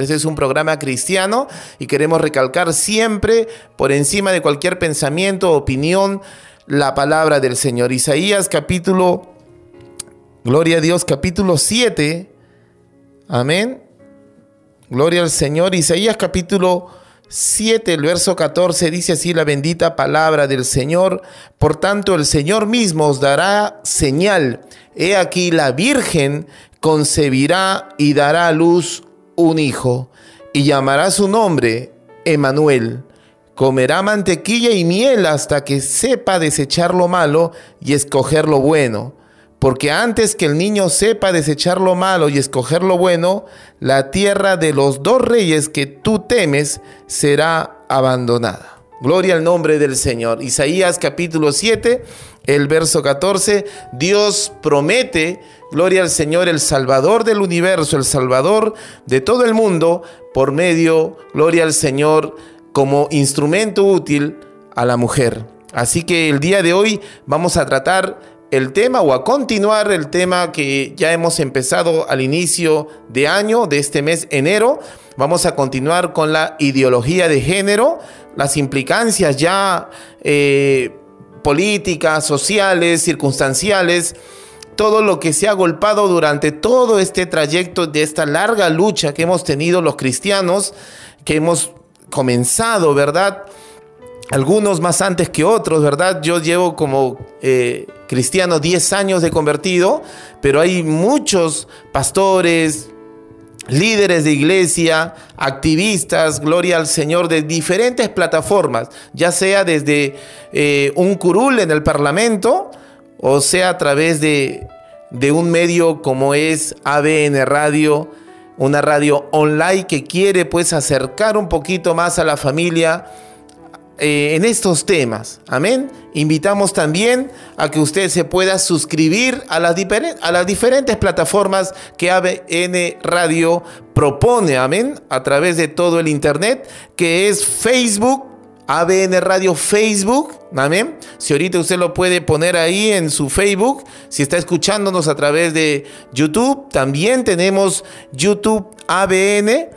Este es un programa cristiano y queremos recalcar siempre, por encima de cualquier pensamiento o opinión, la palabra del Señor. Isaías capítulo, gloria a Dios, capítulo 7. Amén. Gloria al Señor. Isaías capítulo 7, el verso 14 dice así la bendita palabra del Señor. Por tanto, el Señor mismo os dará señal. He aquí la Virgen concebirá y dará a luz un hijo y llamará su nombre Emanuel. Comerá mantequilla y miel hasta que sepa desechar lo malo y escoger lo bueno porque antes que el niño sepa desechar lo malo y escoger lo bueno, la tierra de los dos reyes que tú temes será abandonada. Gloria al nombre del Señor. Isaías capítulo 7, el verso 14, Dios promete, gloria al Señor, el Salvador del universo, el Salvador de todo el mundo, por medio, gloria al Señor, como instrumento útil a la mujer. Así que el día de hoy vamos a tratar el tema o a continuar el tema que ya hemos empezado al inicio de año, de este mes enero. Vamos a continuar con la ideología de género, las implicancias ya eh, políticas, sociales, circunstanciales, todo lo que se ha golpado durante todo este trayecto de esta larga lucha que hemos tenido los cristianos, que hemos comenzado, ¿verdad? algunos más antes que otros, ¿verdad? Yo llevo como eh, cristiano 10 años de convertido, pero hay muchos pastores, líderes de iglesia, activistas, gloria al Señor, de diferentes plataformas, ya sea desde eh, un curul en el Parlamento, o sea a través de, de un medio como es ABN Radio, una radio online que quiere pues acercar un poquito más a la familia, eh, en estos temas. Amén. Invitamos también a que usted se pueda suscribir a las, a las diferentes plataformas que ABN Radio propone. Amén. A través de todo el Internet, que es Facebook. ABN Radio Facebook, amén. Si ahorita usted lo puede poner ahí en su Facebook, si está escuchándonos a través de YouTube, también tenemos YouTube ABN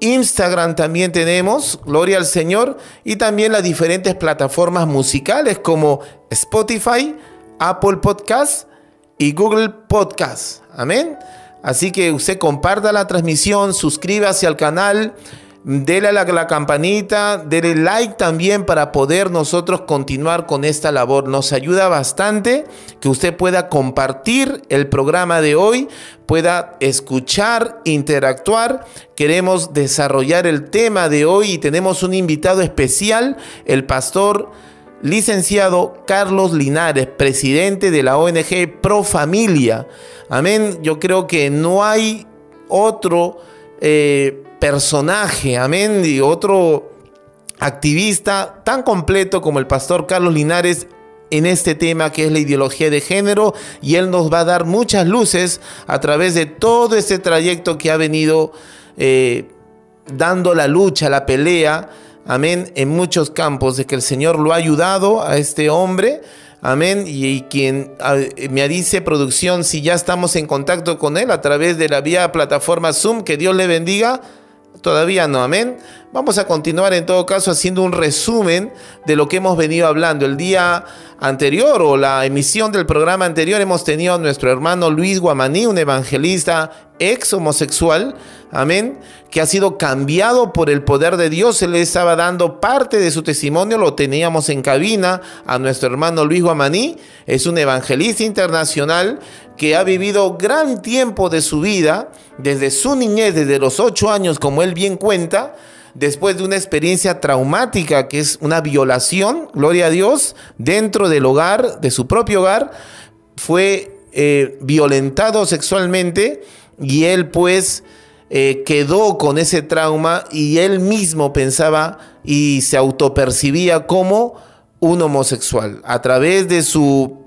Instagram también tenemos, gloria al Señor, y también las diferentes plataformas musicales como Spotify, Apple Podcast y Google Podcast. Amén. Así que usted comparta la transmisión, suscríbase al canal Dele a la, campanita, dele like también para poder nosotros continuar con esta labor. Nos ayuda bastante que usted pueda compartir el programa de hoy, pueda escuchar, interactuar. Queremos desarrollar el tema de hoy y tenemos un invitado especial, el pastor licenciado Carlos Linares, presidente de la ONG Pro Familia. Amén. Yo creo que no hay otro... Eh, personaje, amén, y otro activista tan completo como el pastor Carlos Linares en este tema que es la ideología de género y él nos va a dar muchas luces a través de todo este trayecto que ha venido eh, dando la lucha, la pelea, amén, en muchos campos, de que el Señor lo ha ayudado a este hombre Amén. Y, quien me dice producción, si ya estamos en contacto con él a través de la vía plataforma Zoom, que Dios le bendiga. Todavía no, amén. Vamos a continuar en todo caso haciendo un resumen de lo que hemos venido hablando. El día anterior o la emisión del programa anterior hemos tenido a nuestro hermano Luis Guamaní, un evangelista ex homosexual, amén, que ha sido cambiado por el poder de Dios. Él estaba dando parte de su testimonio, lo teníamos en cabina a nuestro hermano Luis Guamaní. Es un evangelista internacional que ha vivido gran tiempo de su vida, desde su niñez, desde los ocho años, como él bien cuenta, después de una experiencia traumática que es una violación, gloria a Dios, dentro del hogar, de su propio hogar, fue eh, violentado sexualmente y él pues eh, quedó con ese trauma y él mismo pensaba y se autopercibía como un homosexual. A través de su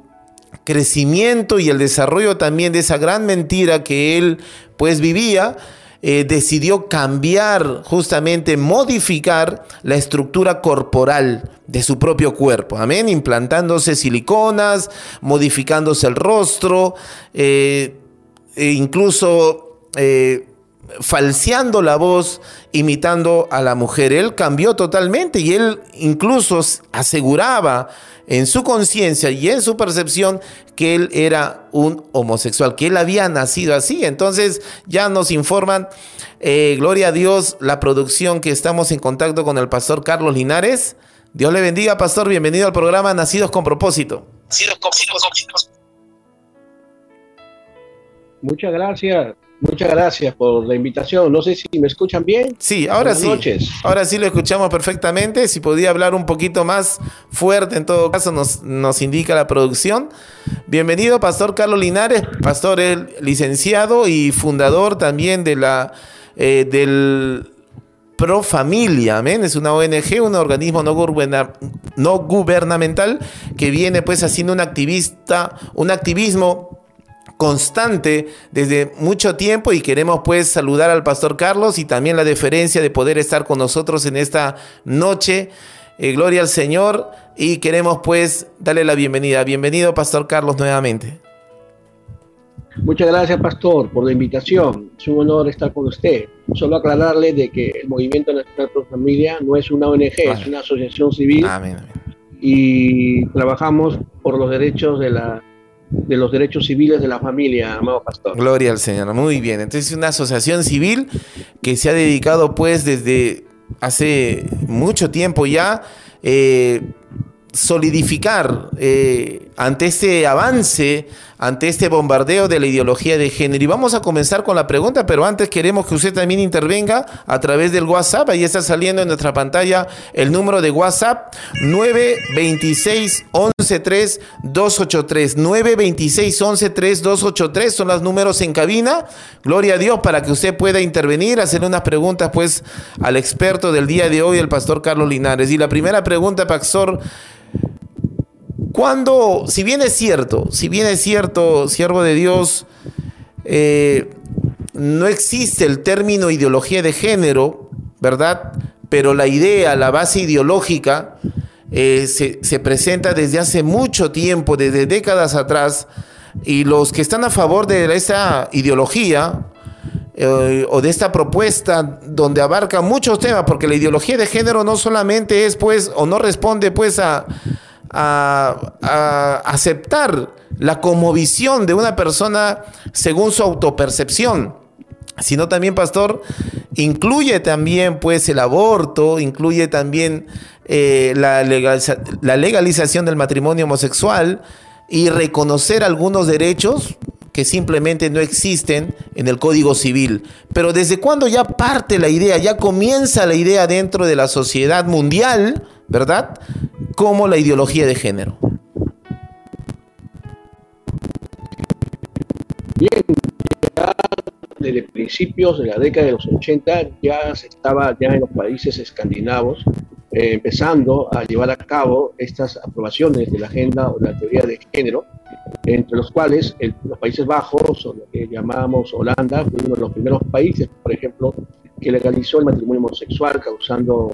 crecimiento y el desarrollo también de esa gran mentira que él pues vivía, eh, decidió cambiar, justamente modificar la estructura corporal de su propio cuerpo. Amén. Implantándose siliconas, modificándose el rostro, eh, e incluso eh, falseando la voz, imitando a la mujer. Él cambió totalmente y él incluso aseguraba en su conciencia y en su percepción que él era un homosexual, que él había nacido así. Entonces ya nos informan, eh, gloria a Dios, la producción que estamos en contacto con el pastor Carlos Linares. Dios le bendiga, pastor. Bienvenido al programa Nacidos con propósito. Nacidos con propósito. Muchas gracias. Muchas gracias por la invitación. No sé si me escuchan bien. Sí, ahora sí. Noches. Ahora sí lo escuchamos perfectamente. Si podía hablar un poquito más fuerte, en todo caso, nos, nos indica la producción. Bienvenido, Pastor Carlos Linares, pastor licenciado y fundador también de la eh, del Pro Familia, amén. Es una ONG, un organismo no, no gubernamental que viene pues haciendo un activista, un activismo constante desde mucho tiempo y queremos pues saludar al pastor Carlos y también la deferencia de poder estar con nosotros en esta noche. Eh, gloria al Señor y queremos pues darle la bienvenida. Bienvenido pastor Carlos nuevamente. Muchas gracias pastor por la invitación. Es un honor estar con usted. Solo aclararle de que el Movimiento Nacional Pro Familia no es una ONG, es una asociación civil. Amén, Y trabajamos por los derechos de la de los derechos civiles de la familia, amado pastor. Gloria al Señor, muy bien. Entonces es una asociación civil que se ha dedicado pues desde hace mucho tiempo ya eh, solidificar eh, ante este avance, ante este bombardeo de la ideología de género. Y vamos a comenzar con la pregunta, pero antes queremos que usted también intervenga a través del WhatsApp. Ahí está saliendo en nuestra pantalla el número de WhatsApp 926 113 283. 926 113 283 son los números en cabina. Gloria a Dios para que usted pueda intervenir, hacer unas preguntas pues al experto del día de hoy, el pastor Carlos Linares. Y la primera pregunta, pastor, cuando, si bien es cierto, si bien es cierto, siervo de Dios, eh, no existe el término ideología de género, ¿verdad? Pero la idea, la base ideológica, eh, se, presenta desde hace mucho tiempo, desde décadas atrás, y los que están a favor de esa ideología eh, o de esta propuesta donde abarca muchos temas, porque la ideología de género no solamente es, pues, o no responde, pues, a a, aceptar la conmovisión de una persona según su autopercepción sino también, pastor, incluye también pues el aborto, incluye también eh, la, la, legalización del matrimonio homosexual y reconocer algunos derechos que simplemente no existen en el Código Civil. Pero desde cuando ya parte la idea, ya comienza la idea dentro de la sociedad mundial, ¿verdad? Como la ideología de género. Bien, ya desde principios de la década de los 80 ya se estaba ya en los países escandinavos eh, empezando a llevar a cabo estas aprobaciones de la agenda o la teoría de género, entre los cuales los Países Bajos o lo que llamamos Holanda fue uno de los primeros países, por ejemplo, que legalizó el matrimonio homosexual, causando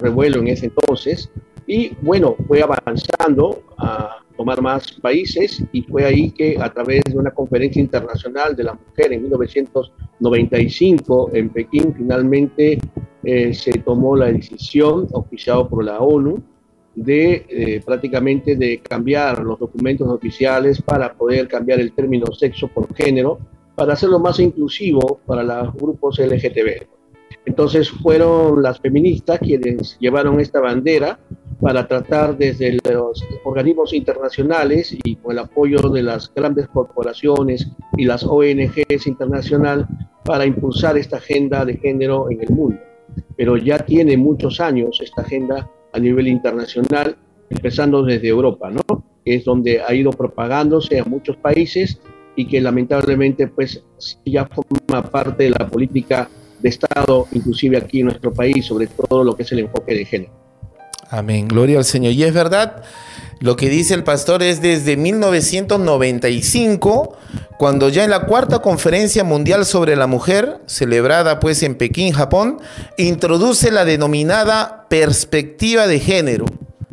revuelo en ese entonces. Y bueno, fue avanzando a tomar más países y fue ahí que a través de una conferencia internacional de la mujer en 1995 en Pekín finalmente eh, se tomó la decisión oficiada por la ONU de eh, prácticamente de cambiar los documentos oficiales para poder cambiar el término sexo por género para hacerlo más inclusivo para los grupos LGTB. Entonces fueron las feministas quienes llevaron esta bandera para tratar desde los organismos internacionales y con el apoyo de las grandes corporaciones y las ONGs internacionales para impulsar esta agenda de género en el mundo. Pero ya tiene muchos años esta agenda a nivel internacional, empezando desde Europa, ¿no? Es donde ha ido propagándose a muchos países y que lamentablemente pues ya forma parte de la política de Estado, inclusive aquí en nuestro país, sobre todo lo que es el enfoque de género. Amén, gloria al Señor. Y es verdad, lo que dice el pastor es desde 1995, cuando ya en la cuarta conferencia mundial sobre la mujer, celebrada pues en Pekín, Japón, introduce la denominada perspectiva de género.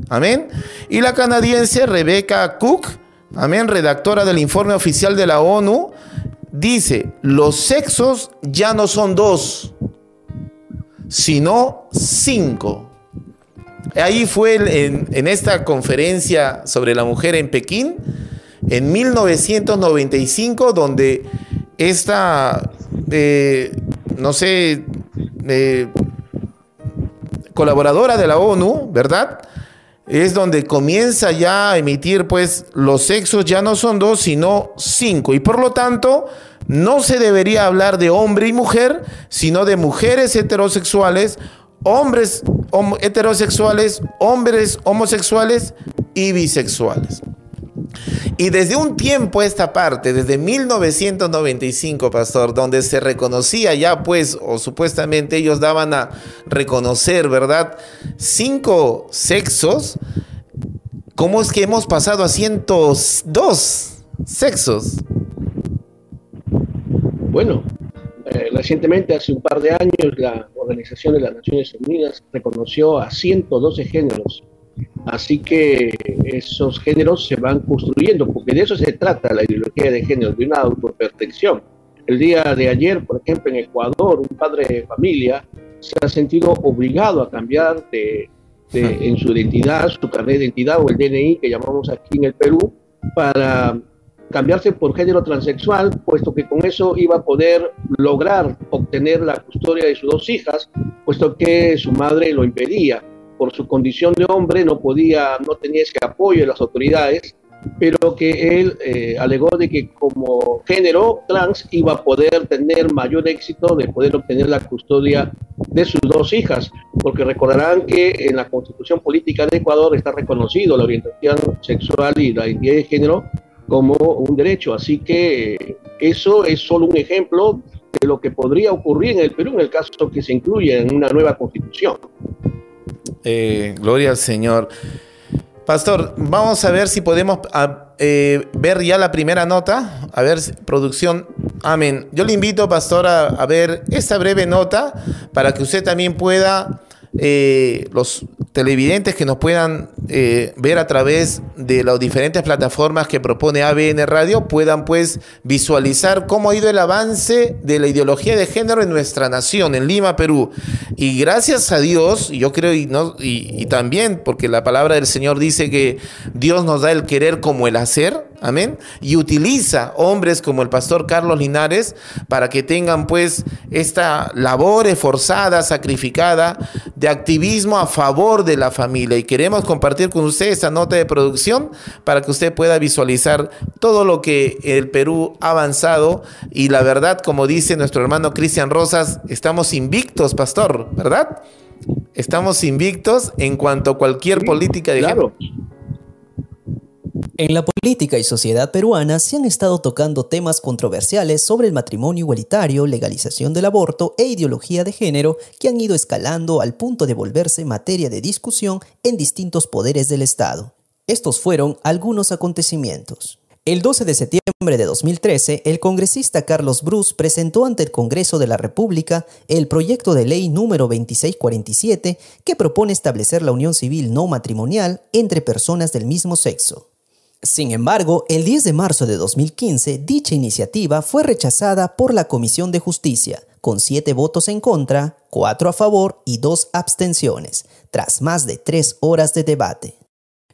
Amén. Y la canadiense Rebecca Cook, amén, redactora del informe oficial de la ONU, dice, los sexos ya no son dos, sino cinco. Ahí fue en, en, esta conferencia sobre la mujer en Pekín, en 1995, donde esta, eh, no sé, eh, colaboradora de la ONU, ¿verdad? Es donde comienza ya a emitir, pues, los sexos ya no son dos, sino cinco. Y por lo tanto, no se debería hablar de hombre y mujer, sino de mujeres heterosexuales, hombres heterosexuales, hombres homosexuales y bisexuales. Y desde un tiempo esta parte, desde 1995, pastor, donde se reconocía ya pues, o supuestamente ellos daban a reconocer, ¿verdad? Cinco sexos, ¿cómo es que hemos pasado a 102 sexos? Bueno, eh, recientemente, hace un par de años, la Organización de las Naciones Unidas reconoció a 112 géneros Así que esos géneros se van construyendo, porque de eso se trata la ideología de género, de una autopercepción. El día de ayer, por ejemplo, en Ecuador, un padre de familia se ha sentido obligado a cambiar de, en su identidad, su carnet de identidad o el DNI que llamamos aquí en el Perú, para cambiarse por género transexual, puesto que con eso iba a poder lograr obtener la custodia de sus dos hijas, puesto que su madre lo impedía por su condición de hombre no podía, no tenía ese apoyo de las autoridades, pero que él eh, alegó de que como género trans iba a poder tener mayor éxito de poder obtener la custodia de sus dos hijas, porque recordarán que en la constitución política de Ecuador está reconocido la orientación sexual y la identidad de género como un derecho, así que eh, eso es solo un ejemplo de lo que podría ocurrir en el Perú en el caso que se incluya en una nueva constitución. Eh, gloria al Señor. Pastor, vamos a ver si podemos eh, ver ya la primera nota. A ver, producción. Amén. Yo le invito, pastor, a, ver esta breve nota para que usted también pueda, eh, los televidentes que nos puedan eh, ver a través de las diferentes plataformas que propone ABN Radio puedan pues visualizar cómo ha ido el avance de la ideología de género en nuestra nación, en Lima, Perú. Y gracias a Dios, yo creo, y, y también porque la palabra del Señor dice que Dios nos da el querer como el hacer, Amén. Y utiliza hombres como el pastor Carlos Linares para que tengan pues esta labor esforzada, sacrificada de activismo a favor de la familia. Y queremos compartir con usted esta nota de producción para que usted pueda visualizar todo lo que el Perú ha avanzado. Y la verdad, como dice nuestro hermano Cristian Rosas, estamos invictos, pastor, ¿verdad? Estamos invictos en cuanto a cualquier política de claro. En la política y sociedad peruana se han estado tocando temas controversiales sobre el matrimonio igualitario, legalización del aborto e ideología de género que han ido escalando al punto de volverse materia de discusión en distintos poderes del Estado. Estos fueron algunos acontecimientos. El 12 de septiembre de 2013, el congresista Carlos Bruce presentó ante el Congreso de la República el proyecto de ley número 2647 que propone establecer la unión civil no matrimonial entre personas del mismo sexo. Sin embargo, el 10 de marzo de 2015, dicha iniciativa fue rechazada por la Comisión de Justicia, con 7 votos en contra, 4 a favor y 2 abstenciones, tras más de 3 horas de debate.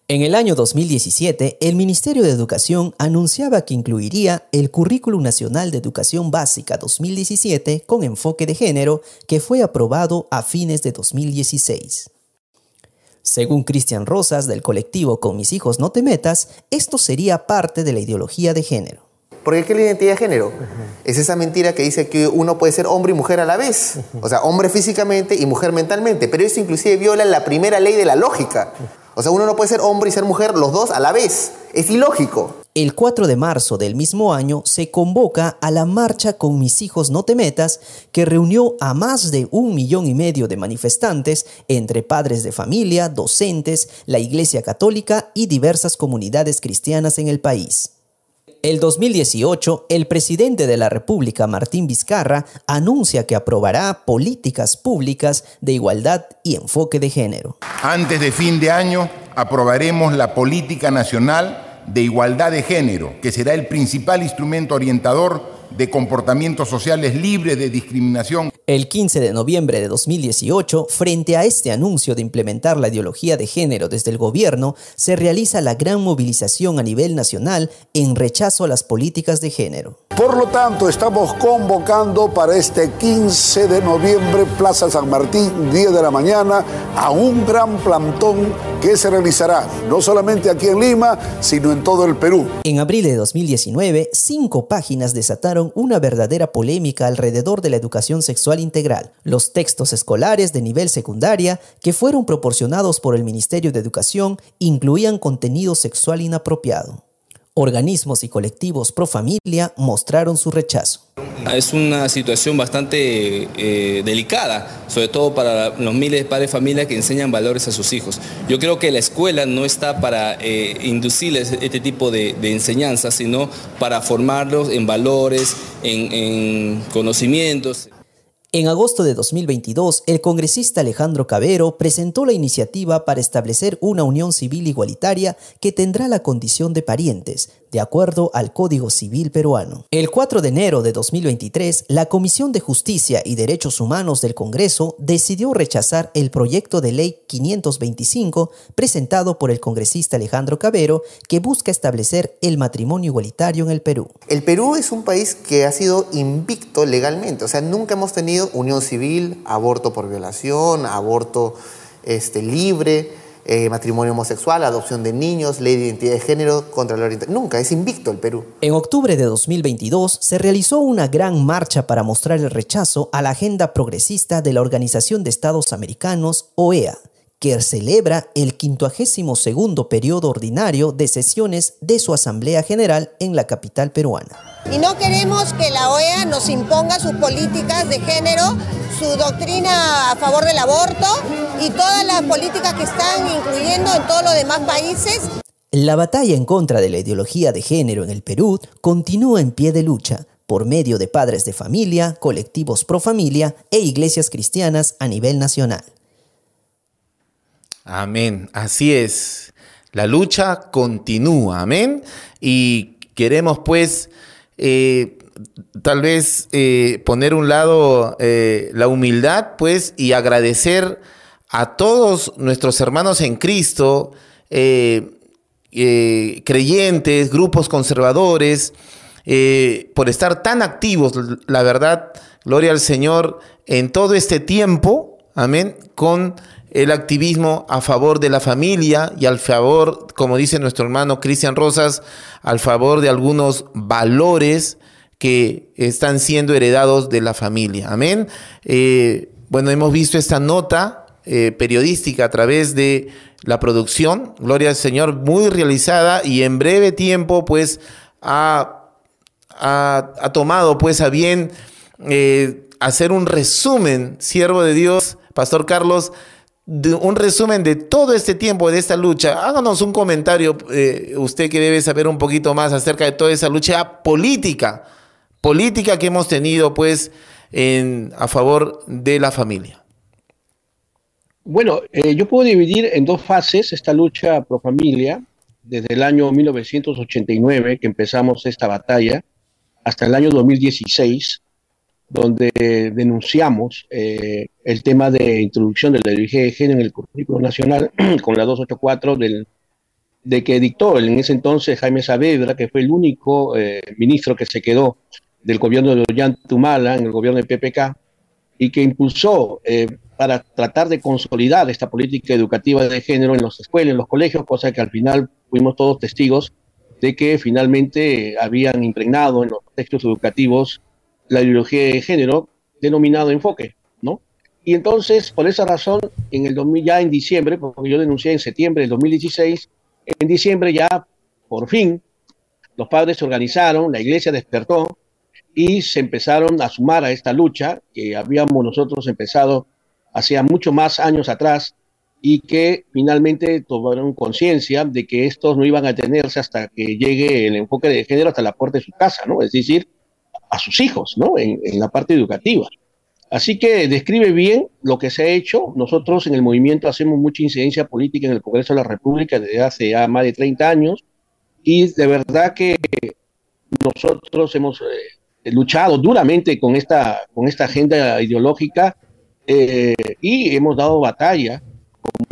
En el año 2017, el Ministerio de Educación anunciaba que incluiría el Currículum Nacional de Educación Básica 2017 con enfoque de género, que fue aprobado a fines de 2016. Según Cristian Rosas del colectivo Con mis hijos no te metas, esto sería parte de la ideología de género. Porque ¿qué es la identidad de género? Es esa mentira que dice que uno puede ser hombre y mujer a la vez. O sea, hombre físicamente y mujer mentalmente. Pero eso inclusive viola la primera ley de la lógica. O sea, uno no puede ser hombre y ser mujer los dos a la vez. Es ilógico. El 4 de marzo del mismo año se convoca a la marcha con mis hijos no te metas, que reunió a más de un millón y medio de manifestantes entre padres de familia, docentes, la Iglesia Católica y diversas comunidades cristianas en el país. El 2018, el presidente de la República, Martín Vizcarra, anuncia que aprobará políticas públicas de igualdad y enfoque de género. Antes de fin de año, aprobaremos la Política Nacional de Igualdad de Género, que será el principal instrumento orientador de comportamientos sociales libres de discriminación. El 15 de noviembre de 2018, frente a este anuncio de implementar la ideología de género desde el gobierno, se realiza la gran movilización a nivel nacional en rechazo a las políticas de género. Por lo tanto, estamos convocando para este 15 de noviembre, Plaza San Martín, 10 de la mañana, a un gran plantón que se realizará no solamente aquí en Lima, sino en todo el Perú. En abril de 2019, cinco páginas desataron una verdadera polémica alrededor de la educación sexual integral. Los textos escolares de nivel secundaria que fueron proporcionados por el Ministerio de Educación incluían contenido sexual inapropiado. Organismos y colectivos pro familia mostraron su rechazo. Es una situación bastante eh, delicada, sobre todo para los miles de padres de familia que enseñan valores a sus hijos. Yo creo que la escuela no está para eh, inducirles este tipo de, de enseñanzas, sino para formarlos en valores, en, en conocimientos. En agosto de 2022, el congresista Alejandro Cabero presentó la iniciativa para establecer una unión civil igualitaria que tendrá la condición de parientes, de acuerdo al Código Civil peruano. El 4 de enero de 2023, la Comisión de Justicia y Derechos Humanos del Congreso decidió rechazar el proyecto de ley 525 presentado por el congresista Alejandro Cabero que busca establecer el matrimonio igualitario en el Perú. El Perú es un país que ha sido invicto legalmente, o sea, nunca hemos tenido unión civil, aborto por violación, aborto este, libre, eh, matrimonio homosexual, adopción de niños, ley de identidad de género contra la orientación. Nunca, es invicto el Perú. En octubre de 2022 se realizó una gran marcha para mostrar el rechazo a la agenda progresista de la Organización de Estados Americanos, OEA, que celebra el 52 periodo ordinario de sesiones de su Asamblea General en la capital peruana. Y no queremos que la OEA nos imponga sus políticas de género, su doctrina a favor del aborto y todas las políticas que están incluyendo en todos los demás países. La batalla en contra de la ideología de género en el Perú continúa en pie de lucha por medio de padres de familia, colectivos pro familia e iglesias cristianas a nivel nacional. Amén. Así es. La lucha continúa. Amén. Y queremos pues eh, tal vez eh, poner un lado eh, la humildad pues y agradecer a todos nuestros hermanos en Cristo, creyentes, grupos conservadores, por estar tan activos, la verdad, gloria al Señor, en todo este tiempo, amén, con el activismo a favor de la familia y al favor, como dice nuestro hermano Cristian Rosas, al favor de algunos valores que están siendo heredados de la familia. Amén. Eh, bueno, hemos visto esta nota eh, periodística a través de la producción, Gloria al Señor, muy realizada y en breve tiempo pues ha, ha, tomado pues a bien eh, hacer un resumen, siervo de Dios, Pastor Carlos, un resumen de todo este tiempo de esta lucha. Háganos un comentario, eh, usted que debe saber un poquito más acerca de toda esa lucha política, política que hemos tenido pues en, a favor de la familia. Bueno, eh, yo puedo dividir en dos fases esta lucha pro familia, desde el año 1989 que empezamos esta batalla hasta el año 2016 donde denunciamos eh, el tema de introducción de la ideología de género en el currículo nacional con la 284 del, de que dictó en ese entonces Jaime Saavedra, que fue el único eh, ministro que se quedó del gobierno de Ollantumala, en el gobierno de PPK, y que impulsó eh, para tratar de consolidar esta política educativa de género en las escuelas, en los colegios, cosa que al final fuimos todos testigos de que finalmente habían impregnado en los textos educativos la ideología de género denominado enfoque, ¿no? Y entonces, por esa razón, en el 2000, ya en diciembre, porque yo denuncié en septiembre del 2016, en diciembre ya, por fin, los padres se organizaron, la iglesia despertó y se empezaron a sumar a esta lucha que habíamos nosotros empezado hacía mucho más años atrás y que finalmente tomaron conciencia de que estos no iban a tenerse hasta que llegue el enfoque de género hasta la puerta de su casa, ¿no? Es decir, a sus hijos, ¿no? En, la parte educativa. Así que describe bien lo que se ha hecho. Nosotros en el movimiento hacemos mucha incidencia política en el Congreso de la República desde hace ya más de 30 años y de verdad que nosotros hemos eh, luchado duramente con esta, con esta agenda ideológica eh, y hemos dado batalla como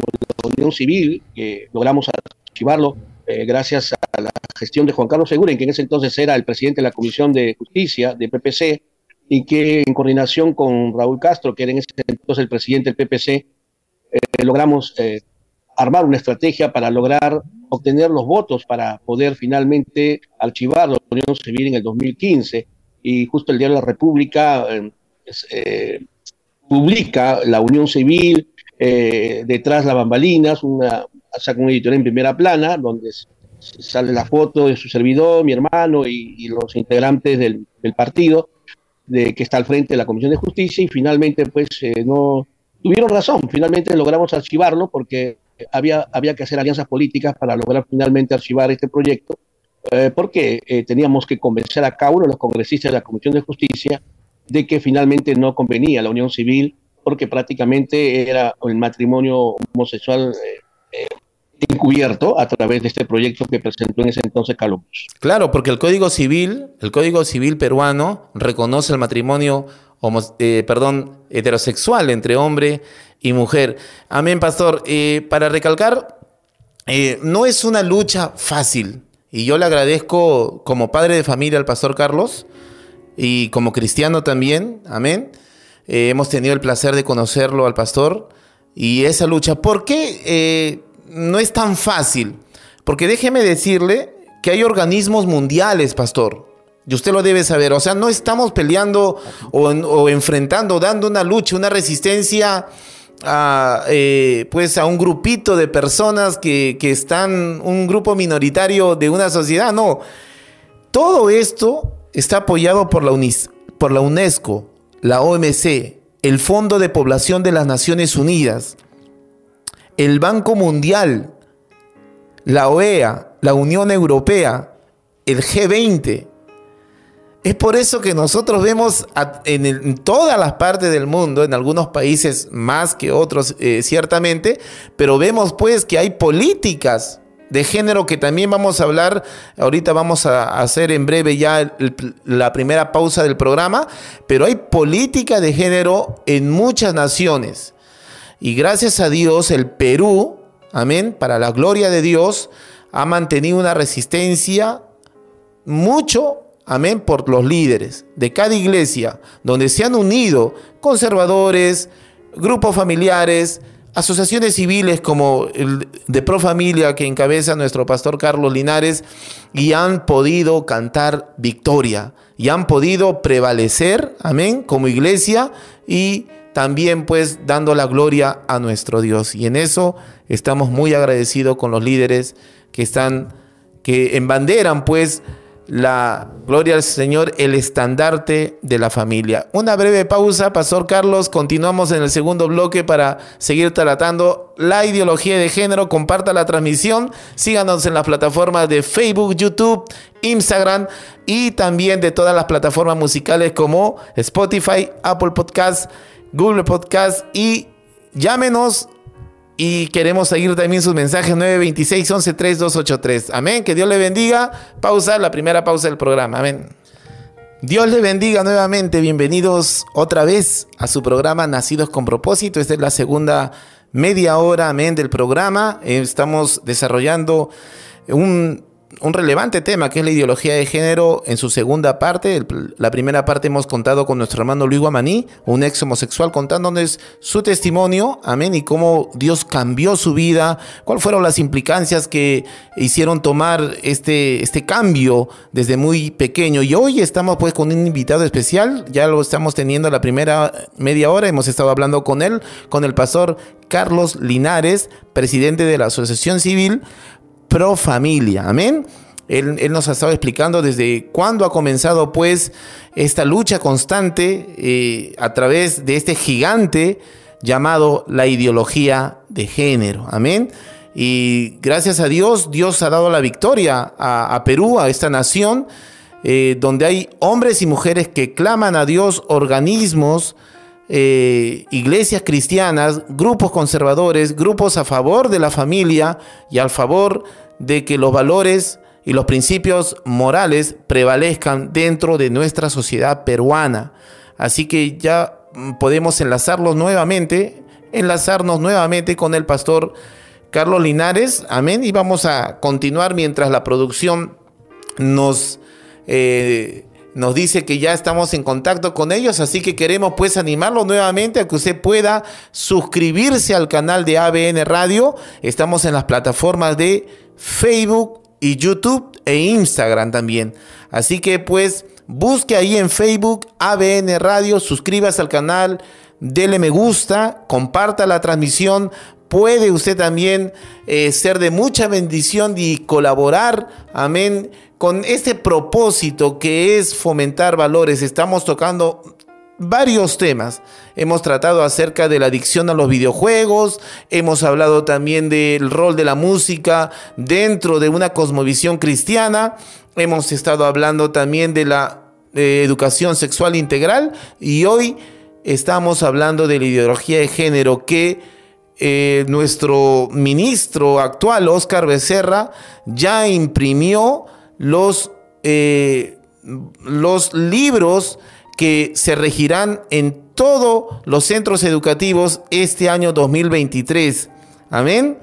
la Unión Civil, que logramos archivarlo eh, gracias a la gestión de Juan Carlos Seguren, que en ese entonces era el presidente de la Comisión de Justicia de PPC, y que en coordinación con Raúl Castro, que era en ese entonces el presidente del PPC, eh, logramos armar una estrategia para lograr obtener los votos para poder finalmente archivar la Unión Civil en el 2015 y justo el diario La República eh, eh, publica la Unión Civil eh, detrás las bambalinas, una, saca un editorial en primera plana donde sale la foto de su servidor, mi hermano y, los integrantes del, partido de que está al frente de la Comisión de Justicia y finalmente pues no tuvieron razón, finalmente logramos archivarlo porque había, había que hacer alianzas políticas para lograr finalmente archivar este proyecto, eh, porque eh, teníamos que convencer a cada los congresistas de la Comisión de Justicia de que finalmente no convenía la unión civil, porque prácticamente era el matrimonio homosexual eh, encubierto a través de este proyecto que presentó en ese entonces Carlos Claro, porque el Código Civil, el Código Civil peruano reconoce el matrimonio perdón, heterosexual entre hombre y mujer. Amén, pastor. Eh, para recalcar, eh, no es una lucha fácil. Y yo le agradezco como padre de familia al pastor Carlos y como cristiano también. Amén. Eh, hemos tenido el placer de conocerlo al pastor y esa lucha. ¿Por qué no es tan fácil? Porque déjeme decirle que hay organismos mundiales, pastor. Y usted lo debe saber. O sea, no estamos peleando o, o enfrentando, dando una lucha, una resistencia a, eh, pues a un grupito de personas que, están, un grupo minoritario de una sociedad. No, todo esto está apoyado por la, por la UNESCO, la OMC, el Fondo de Población de las Naciones Unidas, el Banco Mundial, la OEA, la Unión Europea, el G20, es por eso que nosotros vemos en, todas las partes del mundo, en algunos países más que otros eh, ciertamente, pero vemos pues que hay políticas de género que también vamos a hablar, ahorita vamos a hacer en breve ya la primera pausa del programa, pero hay política de género en muchas naciones. Y gracias a Dios el Perú, amén, para la gloria de Dios, ha mantenido una resistencia mucho amén, por los líderes de cada iglesia, donde se han unido conservadores, grupos familiares, asociaciones civiles como el de Pro Familia que encabeza nuestro pastor Carlos Linares y han podido cantar victoria y han podido prevalecer, amén, como iglesia y también pues dando la gloria a nuestro Dios. Y en eso estamos muy agradecidos con los líderes que están que embanderan pues la gloria al Señor, el estandarte de la familia. Una breve pausa, Pastor Carlos, continuamos en el segundo bloque para seguir tratando la ideología de género. Comparta la transmisión, síganos en las plataformas de Facebook, YouTube, Instagram y también de todas las plataformas musicales como Spotify, Apple Podcasts, Google Podcasts y llámenos y queremos seguir también sus mensajes 926 11 3283. Amén. Que Dios le bendiga. Pausa, la primera pausa del programa. Amén. Dios le bendiga nuevamente. Bienvenidos otra vez a su programa Nacidos con propósito. Esta es la segunda media hora, amén, del programa. Estamos desarrollando un un relevante tema que es la ideología de género en su segunda parte. la primera parte hemos contado con nuestro hermano Luis Guamaní, un ex homosexual, contándonos su testimonio, amén, y cómo Dios cambió su vida, cuáles fueron las implicancias que hicieron tomar este, este cambio desde muy pequeño. Y hoy estamos pues con un invitado especial, ya lo estamos teniendo la primera media hora, hemos estado hablando con él, con el pastor Carlos Linares, presidente de la Asociación Civil pro familia. Amén. Él, nos ha estado explicando desde cuándo ha comenzado pues esta lucha constante eh, a través de este gigante llamado la ideología de género. Amén. Y gracias a Dios, Dios ha dado la victoria a, Perú, a esta nación, eh, donde hay hombres y mujeres que claman a Dios, organismos, eh, iglesias cristianas, grupos conservadores, grupos a favor de la familia y al favor de que los valores y los principios morales prevalezcan dentro de nuestra sociedad peruana. Así que ya podemos enlazarlos nuevamente, enlazarnos nuevamente con el pastor Carlos Linares. Amén. Y vamos a continuar mientras la producción nos, eh, nos dice que ya estamos en contacto con ellos. Así que queremos pues animarlo nuevamente a que usted pueda suscribirse al canal de ABN Radio. Estamos en las plataformas de Facebook y YouTube e Instagram también. Así que pues busque ahí en Facebook ABN Radio, suscríbase al canal, dele me gusta, comparta la transmisión puede usted también eh, ser de mucha bendición y colaborar, amén, con este propósito que es fomentar valores. Estamos tocando varios temas. Hemos tratado acerca de la adicción a los videojuegos, hemos hablado también del rol de la música dentro de una cosmovisión cristiana, hemos estado hablando también de la eh, educación sexual integral y hoy estamos hablando de la ideología de género que eh, nuestro ministro actual, Oscar Becerra, ya imprimió los, eh, los libros que se regirán en todos los centros educativos este año 2023. Amén.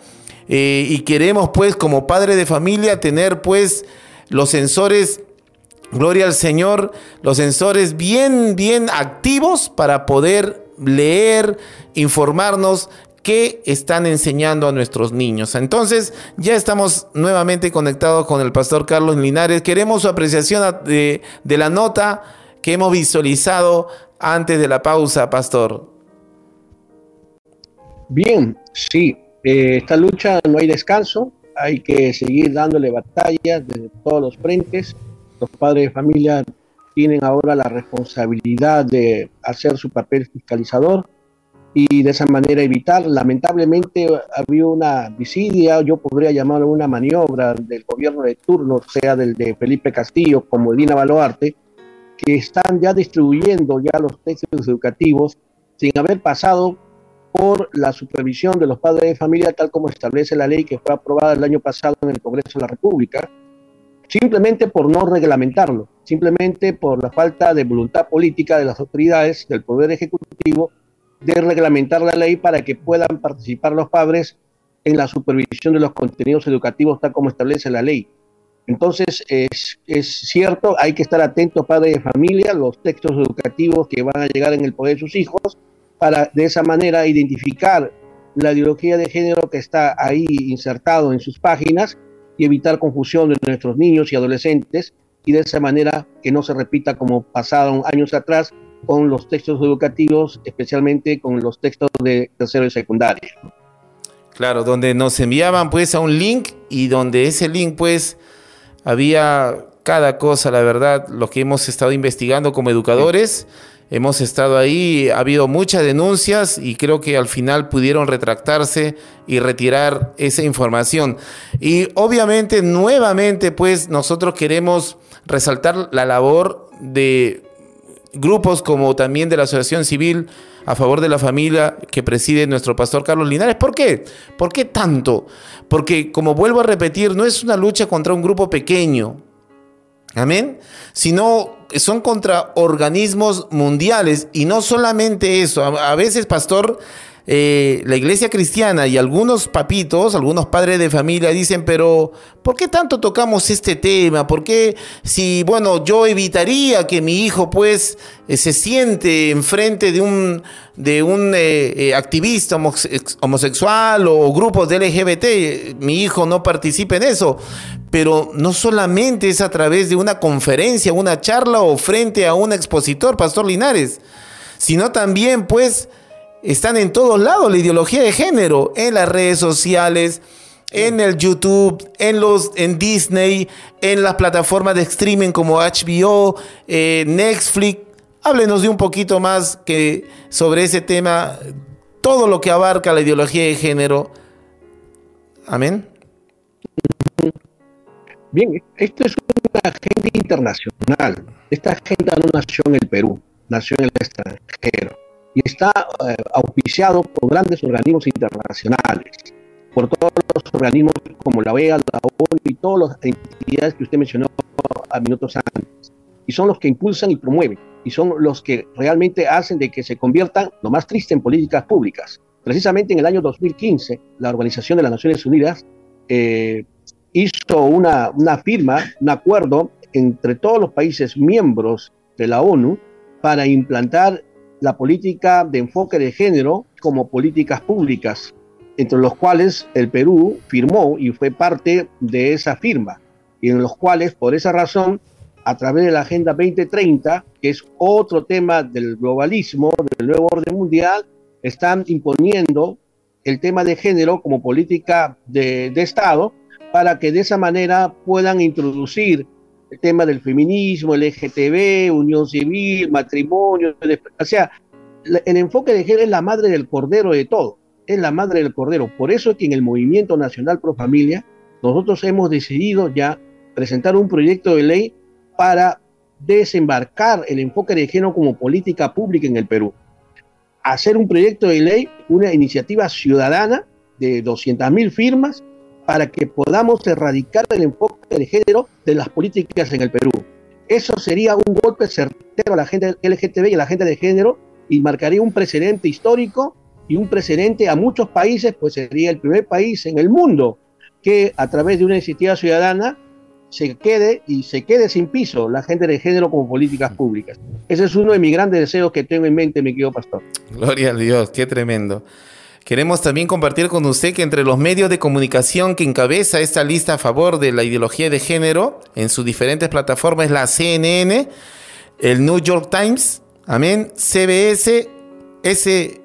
Eh, y queremos pues como padre de familia tener pues los sensores, gloria al Señor, los sensores bien, bien activos para poder leer, informarnos qué están enseñando a nuestros niños. Entonces, ya estamos nuevamente conectados con el pastor Carlos Linares. Queremos su apreciación de, la nota que hemos visualizado antes de la pausa, pastor. Bien, sí, eh, esta lucha no hay descanso, hay que seguir dándole batallas desde todos los frentes. Los padres de familia tienen ahora la responsabilidad de hacer su papel fiscalizador y de esa manera evitar. Lamentablemente había una visidia, yo podría llamarlo una maniobra del gobierno de turno, sea del de Felipe Castillo como Dina Baluarte, que están ya distribuyendo ya los textos educativos sin haber pasado por la supervisión de los padres de familia, tal como establece la ley que fue aprobada el año pasado en el Congreso de la República, simplemente por no reglamentarlo, simplemente por la falta de voluntad política de las autoridades del Poder Ejecutivo de reglamentar la ley para que puedan participar los padres en la supervisión de los contenidos educativos tal como establece la ley. Entonces, es, es cierto, hay que estar atentos, padres de familia, los textos educativos que van a llegar en el poder de sus hijos, para de esa manera identificar la ideología de género que está ahí insertado en sus páginas y evitar confusión de nuestros niños y adolescentes y de esa manera que no se repita como pasaron años atrás con los textos educativos, especialmente con los textos de tercero y secundaria. Claro, donde nos enviaban pues a un link y donde ese link pues había cada cosa, la verdad, lo que hemos estado investigando como educadores. Hemos estado ahí, ha habido muchas denuncias y creo que al final pudieron retractarse y retirar esa información. Y obviamente, nuevamente, pues nosotros queremos resaltar la labor de grupos como también de la Asociación Civil a favor de la familia que preside nuestro pastor Carlos Linares. ¿Por qué? ¿Por qué tanto? Porque, como vuelvo a repetir, no es una lucha contra un grupo pequeño. Amén. Sino son contra organismos mundiales. Y no solamente eso. A, veces, pastor, eh, la iglesia cristiana y algunos papitos, algunos padres de familia dicen, pero ¿por qué tanto tocamos este tema? ¿Por qué si, bueno, yo evitaría que mi hijo pues eh, se siente enfrente de un, de un eh, activista homosexual o grupos de LGBT, mi hijo no participe en eso? Pero no solamente es a través de una conferencia, una charla o frente a un expositor, Pastor Linares, sino también pues están en todos lados la ideología de género, en las redes sociales, en el YouTube, en los en Disney, en las plataformas de streaming como HBO, eh, Netflix. Háblenos de un poquito más que sobre ese tema, todo lo que abarca la ideología de género. Amén. Bien, esto es una agenda internacional. Esta agenda no nació en el Perú, nació en el extranjero y está eh, auspiciado por grandes organismos internacionales. por todos los organismos como la OEA, la ONU y todas las entidades que usted mencionó a minutos antes. Y son los que impulsan y promueven, y son los que realmente hacen de que se conviertan, lo más triste, en políticas públicas. Precisamente en el año 2015, la Organización de las Naciones Unidas eh, hizo una, una firma, un acuerdo entre todos los países miembros de la ONU para implantar la política de enfoque de género como políticas públicas, entre los cuales el Perú firmó y fue parte de esa firma, y en los cuales, por esa razón, a través de la Agenda 2030, que es otro tema del globalismo, del nuevo orden mundial, están imponiendo el tema de género como política de, de Estado para que de esa manera puedan introducir el tema del feminismo, LGTB, unión civil, matrimonio, o sea, el enfoque de género es la madre del cordero de todo, es la madre del cordero. Por eso es que en el Movimiento Nacional Pro Familia nosotros hemos decidido ya presentar un proyecto de ley para desembarcar el enfoque de género como política pública en el Perú. Hacer un proyecto de ley, una iniciativa ciudadana de 200.000 firmas para que podamos erradicar el enfoque de género de las políticas en el Perú. Eso sería un golpe certero a la gente LGTB y a la gente de género y marcaría un precedente histórico y un precedente a muchos países, pues sería el primer país en el mundo que a través de una iniciativa ciudadana se quede y se quede sin piso la gente de género como políticas públicas. Ese es uno de mis grandes deseos que tengo en mente, mi querido pastor. Gloria a Dios, qué tremendo. Queremos también compartir con usted que entre los medios de comunicación que encabeza esta lista a favor de la ideología de género en sus diferentes plataformas es la CNN, el New York Times, amén, CBS, S,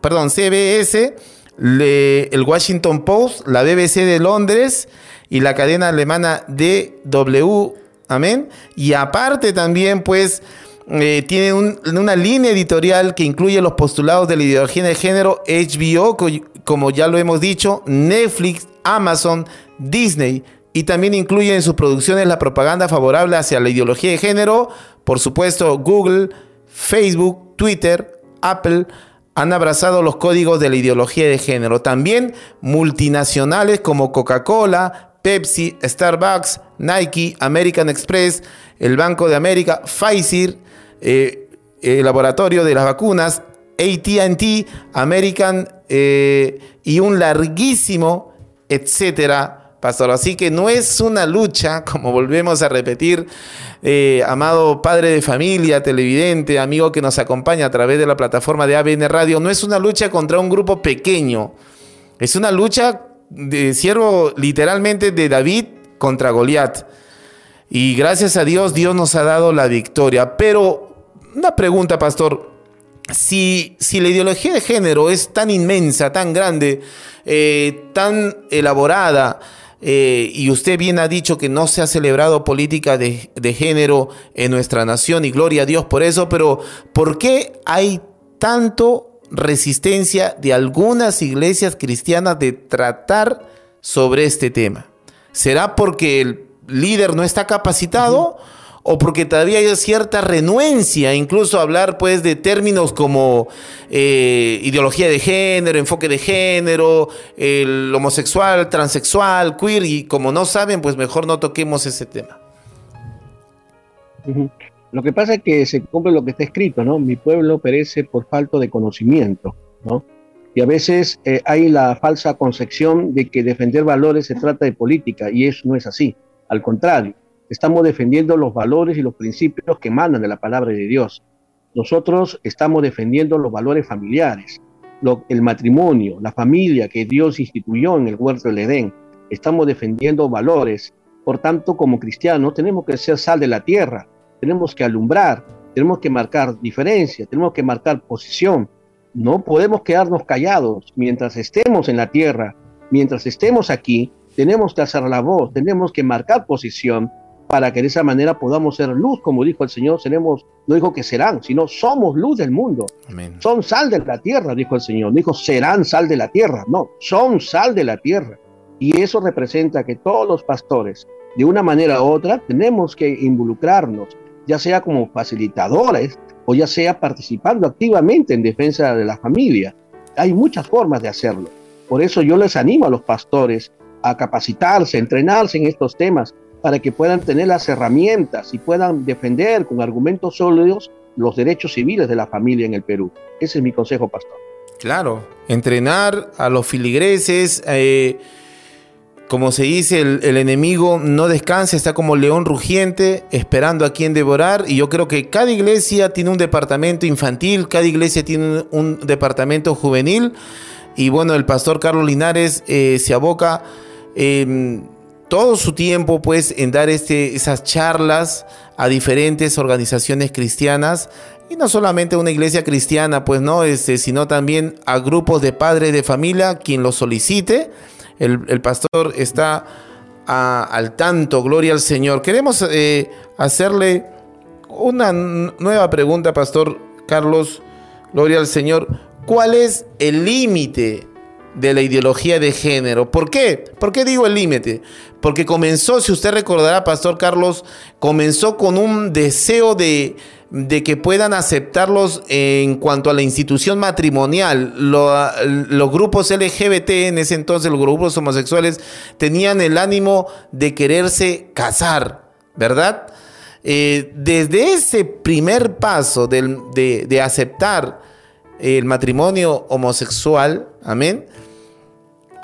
perdón, CBS, el Washington Post, la BBC de Londres y la cadena alemana DW, amén. Y aparte también, pues, eh, tiene una línea editorial que incluye los postulados de la ideología de género, HBO, como ya lo hemos dicho, Netflix, Amazon, Disney, y también incluye en sus producciones la propaganda favorable hacia la ideología de género, por supuesto, Google, Facebook, Twitter, Apple, han abrazado los códigos de la ideología de género. También multinacionales como Coca-Cola, Pepsi, Starbucks, Nike, American Express, el Banco de América, Pfizer, eh, el laboratorio de las vacunas, ATT, American eh, y un larguísimo, etcétera, pastor. Así que no es una lucha, como volvemos a repetir, eh, amado padre de familia, televidente, amigo que nos acompaña a través de la plataforma de ABN Radio, no es una lucha contra un grupo pequeño, es una lucha de siervo literalmente de David contra Goliat. Y gracias a Dios, Dios nos ha dado la victoria. Pero una pregunta, pastor. Si, si la ideología de género es tan inmensa, tan grande, eh, tan elaborada, eh, y usted bien ha dicho que no se ha celebrado política de, de género en nuestra nación, y gloria a Dios por eso, pero ¿por qué hay tanto resistencia de algunas iglesias cristianas de tratar sobre este tema? ¿Será porque el líder no está capacitado o porque todavía hay cierta renuencia, incluso hablar pues de términos como eh, ideología de género, enfoque de género, el homosexual, transexual, queer, y como no saben, pues mejor no toquemos ese tema. Lo que pasa es que se cumple lo que está escrito, ¿no? Mi pueblo perece por falta de conocimiento, ¿no? Y a veces eh, hay la falsa concepción de que defender valores se trata de política, y eso no es así. Al contrario, estamos defendiendo los valores y los principios que emanan de la palabra de Dios. Nosotros estamos defendiendo los valores familiares, el matrimonio, la familia que Dios instituyó en el huerto del Edén. Estamos defendiendo valores. Por tanto, como cristianos, tenemos que ser sal de la tierra, tenemos que alumbrar, tenemos que marcar diferencia, tenemos que marcar posición. No podemos quedarnos callados mientras estemos en la tierra, mientras estemos aquí, tenemos que hacer la voz, tenemos que marcar posición para que de esa manera podamos ser luz, como dijo el Señor, seremos, no dijo que serán, sino somos luz del mundo. Son sal de la tierra, dijo el Señor. dijo serán sal de la tierra, no, son sal de la tierra. Y eso representa que todos los pastores, de una manera u otra, tenemos que involucrarnos, ya sea como facilitadores o ya sea participando activamente en defensa de la familia. Hay muchas formas de hacerlo. Por eso yo les animo a los pastores a capacitarse, a entrenarse en estos temas, para que puedan tener las herramientas y puedan defender con argumentos sólidos los derechos civiles de la familia en el Perú. Ese es mi consejo, pastor. Claro, entrenar a los filigreses, eh, como se dice, el, enemigo no descansa, está como león rugiente, esperando a quien devorar. Y yo creo que cada iglesia tiene un departamento infantil, cada iglesia tiene un, un departamento juvenil. Y bueno, el pastor Carlos Linares eh, se aboca eh, todo su tiempo pues en dar este, esas charlas a diferentes organizaciones cristianas. Y no solamente a una iglesia cristiana pues no este, sino también a grupos de padres de familia quien lo solicite. El, pastor está al tanto gloria al Señor. Queremos eh, hacerle una nueva pregunta pastor Carlos gloria al Señor. ¿cuál es el límite de la ideología de género. ¿Por qué? ¿Por qué digo el límite? Porque comenzó, si usted recordará, Pastor Carlos, comenzó con un deseo de, de que puedan aceptarlos en cuanto a la institución matrimonial. Lo, los grupos LGBT, en ese entonces los grupos homosexuales, tenían el ánimo de quererse casar, ¿verdad? Eh, desde ese primer paso de, de, de aceptar el matrimonio homosexual, amén,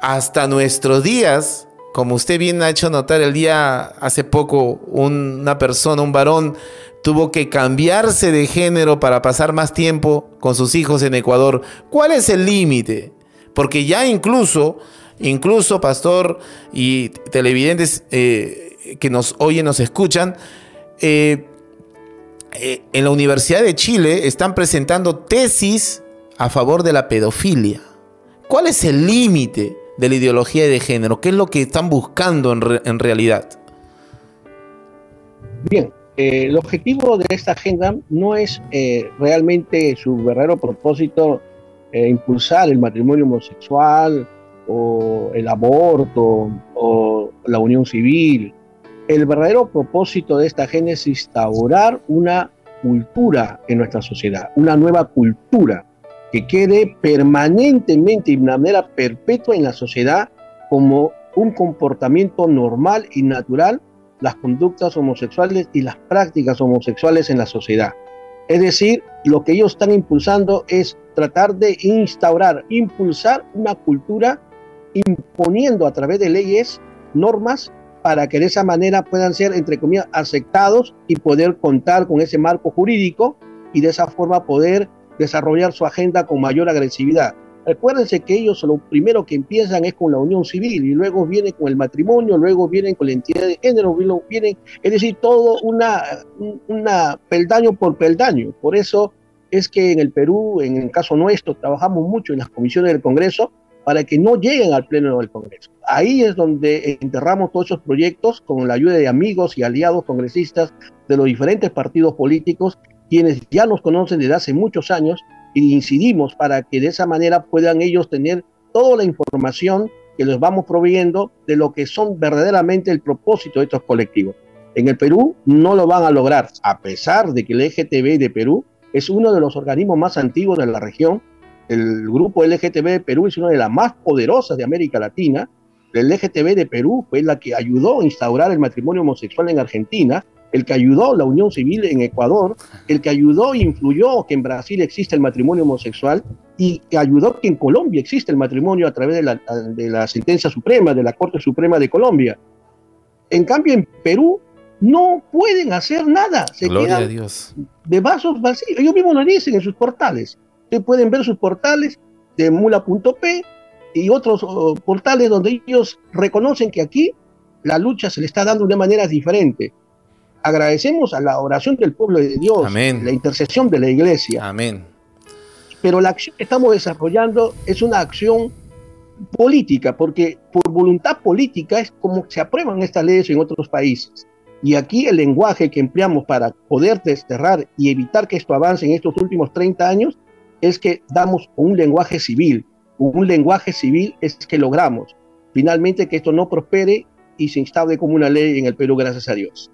hasta nuestros días, como usted bien ha hecho notar el día hace poco, una persona, un varón, tuvo que cambiarse de género para pasar más tiempo con sus hijos en Ecuador. ¿Cuál es el límite? Porque ya incluso, incluso, pastor y televidentes eh, que nos oyen, nos escuchan, eh, eh, en la Universidad de Chile están presentando tesis a favor de la pedofilia. ¿Cuál es el límite de la ideología de género? ¿Qué es lo que están buscando en, re en realidad? Bien, eh, el objetivo de esta agenda no es eh, realmente su verdadero propósito eh, impulsar el matrimonio homosexual o el aborto o la unión civil. El verdadero propósito de esta agenda es instaurar una cultura en nuestra sociedad, una nueva cultura que quede permanentemente y de manera perpetua en la sociedad como un comportamiento normal y natural las conductas homosexuales y las prácticas homosexuales en la sociedad. Es decir, lo que ellos están impulsando es tratar de instaurar, impulsar una cultura imponiendo a través de leyes, normas, para que de esa manera puedan ser, entre comillas, aceptados y poder contar con ese marco jurídico y de esa forma poder desarrollar su agenda con mayor agresividad. Recuérdense que ellos lo primero que empiezan es con la unión civil y luego viene con el matrimonio, luego vienen con la entidad de género, luego vienen, es decir, todo una, una peldaño por peldaño. Por eso es que en el Perú, en el caso nuestro, trabajamos mucho en las comisiones del Congreso para que no lleguen al Pleno del Congreso. Ahí es donde enterramos todos esos proyectos con la ayuda de amigos y aliados congresistas de los diferentes partidos políticos quienes ya nos conocen desde hace muchos años y incidimos para que de esa manera puedan ellos tener toda la información que les vamos proveyendo de lo que son verdaderamente el propósito de estos colectivos. En el Perú no lo van a lograr, a pesar de que el LGTB de Perú es uno de los organismos más antiguos de la región. El grupo LGTB de Perú es una de las más poderosas de América Latina. El LGTB de Perú fue la que ayudó a instaurar el matrimonio homosexual en Argentina el que ayudó la unión civil en Ecuador, el que ayudó e influyó que en Brasil existe el matrimonio homosexual y que ayudó que en Colombia existe el matrimonio a través de la, de la sentencia suprema, de la Corte Suprema de Colombia. En cambio, en Perú no pueden hacer nada. Se Gloria a Dios. De vasos vacíos. Ellos mismos lo dicen en sus portales. Ustedes pueden ver sus portales de mula.p y otros uh, portales donde ellos reconocen que aquí la lucha se le está dando de una manera diferente agradecemos a la oración del pueblo de Dios, Amén. la intercesión de la iglesia. Amén. Pero la acción que estamos desarrollando es una acción política, porque por voluntad política es como se aprueban estas leyes en otros países. Y aquí el lenguaje que empleamos para poder desterrar y evitar que esto avance en estos últimos 30 años es que damos un lenguaje civil. Un lenguaje civil es que logramos finalmente que esto no prospere y se instaure como una ley en el Perú, gracias a Dios.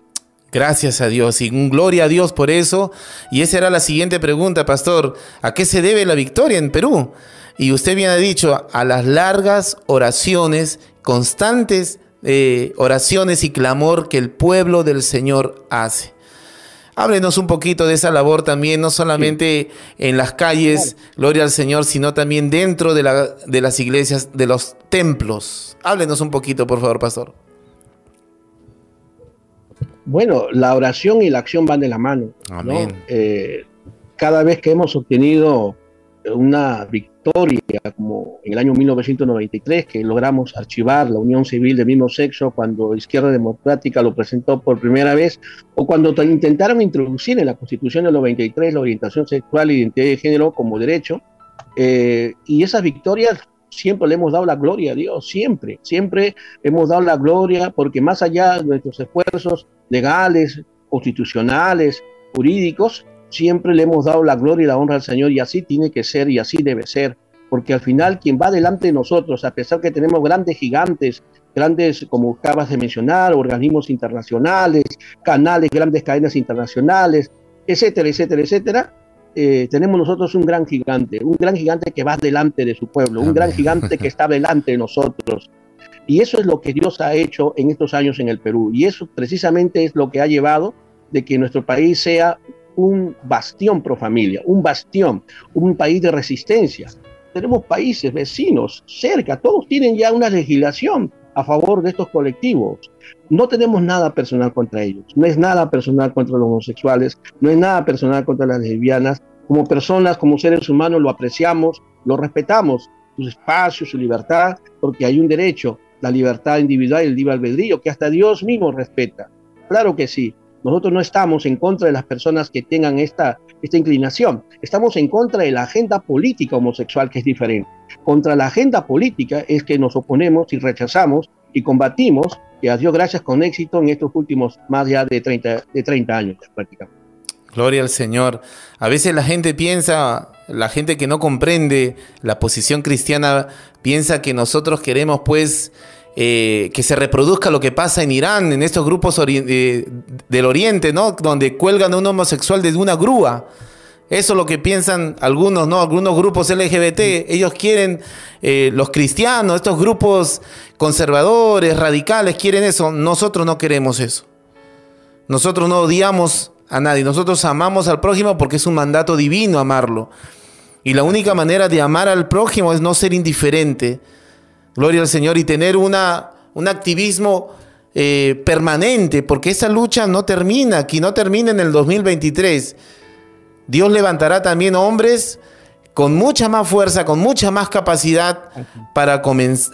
Gracias a Dios y gloria a Dios por eso. Y esa era la siguiente pregunta, pastor. ¿A qué se debe la victoria en Perú? y usted bien ha dicho, a las largas oraciones, constantes eh, oraciones y clamor que el pueblo del Señor hace. Háblenos un poquito de esa labor también, no solamente en las calles, gloria al Señor, sino también dentro de, la, de las iglesias, de los templos. Háblenos un poquito, por favor, pastor. Bueno, la oración y la acción van de la mano. Eh, cada vez que hemos obtenido una victoria, como en el año 1993, que logramos archivar la unión civil del mismo sexo cuando Izquierda Democrática lo presentó por primera vez, o cuando intentaron introducir en la Constitución del 93 la orientación sexual e identidad de género como derecho, eh, y esas victorias siempre le hemos dado la gloria a Dios, siempre, siempre hemos dado la gloria, porque más allá de nuestros esfuerzos legales, constitucionales, jurídicos, siempre le hemos dado la gloria y la honra al Señor y así tiene que ser y así debe ser, porque al final quien va delante de nosotros, a pesar que tenemos grandes gigantes, grandes, como acabas de mencionar, organismos internacionales, canales, grandes cadenas internacionales, etcétera, etcétera, etcétera, eh, tenemos nosotros un gran gigante, un gran gigante que va delante de su pueblo, un gran gigante que está delante de nosotros. Y eso es lo que Dios ha hecho en estos años en el Perú. Y eso precisamente es lo que ha llevado de que nuestro país sea un bastión pro familia, un bastión, un país de resistencia. Tenemos países vecinos cerca, todos tienen ya una legislación a favor de estos colectivos. No tenemos nada personal contra ellos, no es nada personal contra los homosexuales, no es nada personal contra las lesbianas. Como personas, como seres humanos, lo apreciamos, lo respetamos, sus espacios, su libertad, porque hay un derecho, la libertad individual y el libre albedrío, que hasta Dios mismo respeta. Claro que sí, nosotros no estamos en contra de las personas que tengan esta, esta inclinación. Estamos en contra de la agenda política homosexual, que es diferente. Contra la agenda política es que nos oponemos y rechazamos y combatimos, y a Dios gracias con éxito en estos últimos más de 30, de 30 años prácticamente. Gloria al Señor. A veces la gente piensa, la gente que no comprende la posición cristiana, piensa que nosotros queremos pues eh, que se reproduzca lo que pasa en Irán, en estos grupos eh, del Oriente, ¿no? Donde cuelgan a un homosexual desde una grúa. Eso es lo que piensan algunos, ¿no? Algunos grupos LGBT. Ellos quieren, eh, los cristianos, estos grupos conservadores, radicales, quieren eso. Nosotros no queremos eso. Nosotros no odiamos a nadie. Nosotros amamos al prójimo porque es un mandato divino amarlo. Y la única manera de amar al prójimo es no ser indiferente Gloria al Señor y tener una, un activismo eh, permanente, porque esa lucha no termina, aquí no termina en el 2023. Dios levantará también hombres con mucha más fuerza, con mucha más capacidad para,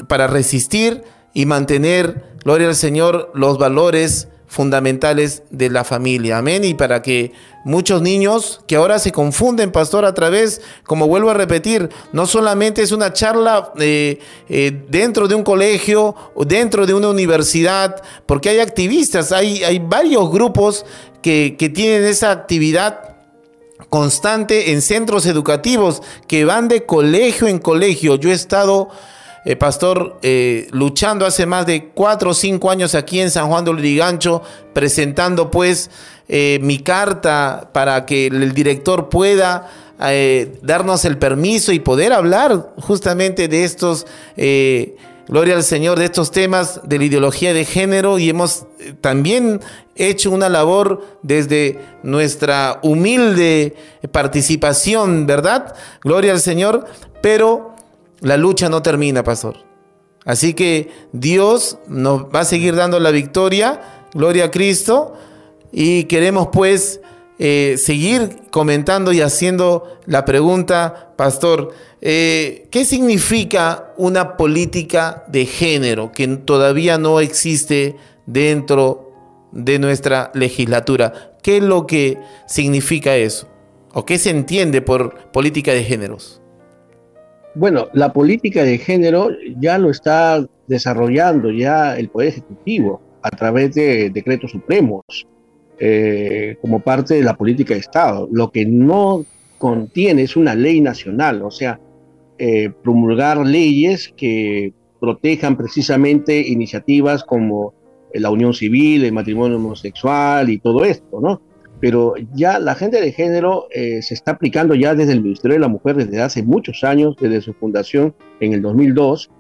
para resistir y mantener, gloria al Señor, los valores fundamentales de la familia. Amén. Y para que muchos niños que ahora se confunden, pastor, a través, como vuelvo a repetir, no solamente es una charla eh, eh, dentro de un colegio o dentro de una universidad, porque hay activistas, hay, hay varios grupos que, que tienen esa actividad constante en centros educativos que van de colegio en colegio. Yo he estado eh, pastor, eh, luchando hace más de cuatro o cinco años aquí en San Juan de Lurigancho, presentando pues eh, mi carta para que el director pueda darnos el permiso y poder hablar justamente de estos, gloria al Señor, de estos temas de la ideología de género y hemos también hecho una labor desde nuestra humilde participación, ¿verdad? Gloria al Señor, pero la lucha no termina, pastor. Así que Dios nos va a seguir dando la victoria, gloria a Cristo, y queremos pues eh, seguir comentando y haciendo la pregunta, pastor, eh, ¿qué significa una política de género que todavía no existe dentro de nuestra legislatura? ¿Qué es lo que significa eso? ¿O qué se entiende por política de géneros? Bueno, la política de género ya lo está desarrollando ya el Poder Ejecutivo a través de decretos supremos eh, como parte de la política de Estado. Lo que no contiene es una ley nacional, o sea, eh, promulgar leyes que protejan precisamente iniciativas como la unión civil, el matrimonio homosexual y todo esto, ¿no? Pero ya la agenda de género eh, se está aplicando ya desde el Ministerio de la Mujer desde hace muchos años, desde su fundación en el 2002,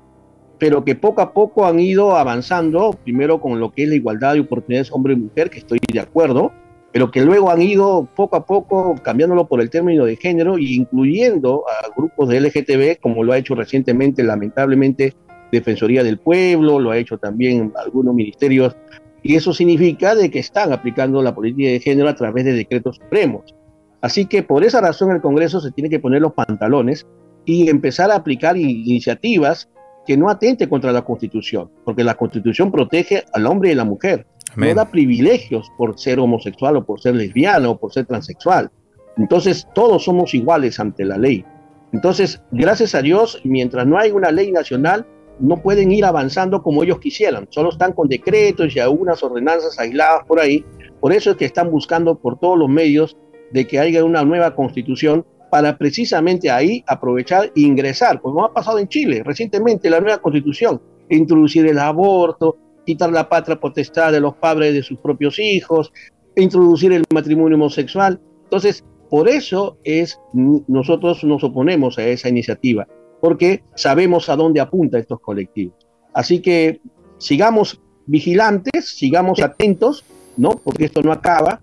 pero que poco a poco han ido avanzando, primero con lo que es la igualdad de oportunidades hombre y mujer, que estoy de acuerdo, pero que luego han ido poco a poco cambiándolo por el término de género e incluyendo a grupos de LGTB, como lo ha hecho recientemente, lamentablemente, Defensoría del Pueblo, lo ha hecho también algunos ministerios, y eso significa de que están aplicando la política de género a través de decretos supremos. Así que por esa razón el Congreso se tiene que poner los pantalones y empezar a aplicar iniciativas que no atente contra la Constitución, porque la Constitución protege al hombre y a la mujer no da privilegios por ser homosexual o por ser lesbiano o por ser transexual. Entonces, todos somos iguales ante la ley. Entonces, gracias a Dios, mientras no hay una ley nacional, no pueden ir avanzando como ellos quisieran. Solo están con decretos y algunas ordenanzas aisladas por ahí. Por eso es que están buscando por todos los medios de que haya una nueva constitución para precisamente ahí aprovechar e ingresar, como ha pasado en Chile recientemente, la nueva constitución, introducir el aborto, quitar la patria potestad de los padres de sus propios hijos, introducir el matrimonio homosexual. Entonces, por eso es nosotros nos oponemos a esa iniciativa, porque sabemos a dónde apunta estos colectivos. Así que sigamos vigilantes, sigamos atentos, ¿no? Porque esto no acaba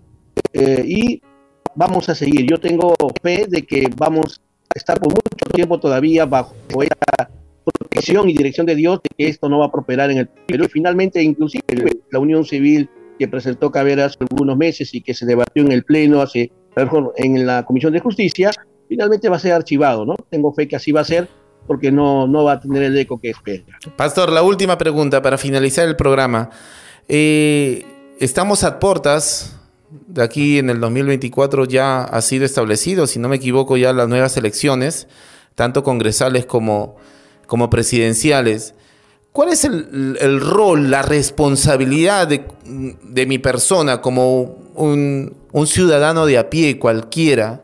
eh, y vamos a seguir. Yo tengo fe de que vamos a estar por mucho tiempo todavía bajo esta protección y dirección de Dios de que esto no va a prosperar en el Perú. Y finalmente, inclusive, la Unión Civil que presentó Cabrera hace algunos meses y que se debatió en el Pleno, hace, en la Comisión de Justicia, finalmente va a ser archivado, ¿no? Tengo fe que así va a ser porque no, no va a tener el eco que espera. Pastor, la última pregunta para finalizar el programa. Eh, estamos a puertas de aquí en el 2024 ya ha sido establecido, si no me equivoco, ya las nuevas elecciones, tanto congresales como como presidenciales, ¿cuál es el, rol, la responsabilidad de, mi persona como un, ciudadano de a pie cualquiera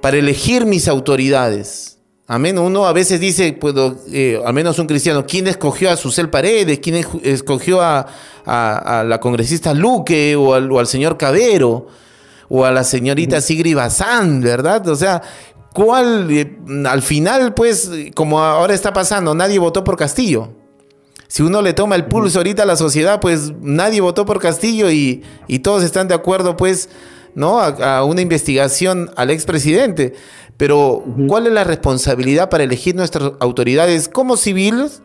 para elegir mis autoridades? Amén. Uno a veces dice, puedo, eh, al menos un cristiano, ¿quién escogió a Susel Paredes? ¿Quién escogió a, la congresista Luque o al, o al, señor Cabero? O a la señorita Sigri Bazán, ¿verdad? O sea, ¿Cuál? Eh, al final, pues, como ahora está pasando, nadie votó por Castillo. Si uno le toma el pulso ahorita a la sociedad, pues nadie votó por Castillo y, todos están de acuerdo, pues, ¿no? A, una investigación al expresidente. Pero, ¿cuál es la responsabilidad para elegir nuestras autoridades como civiles,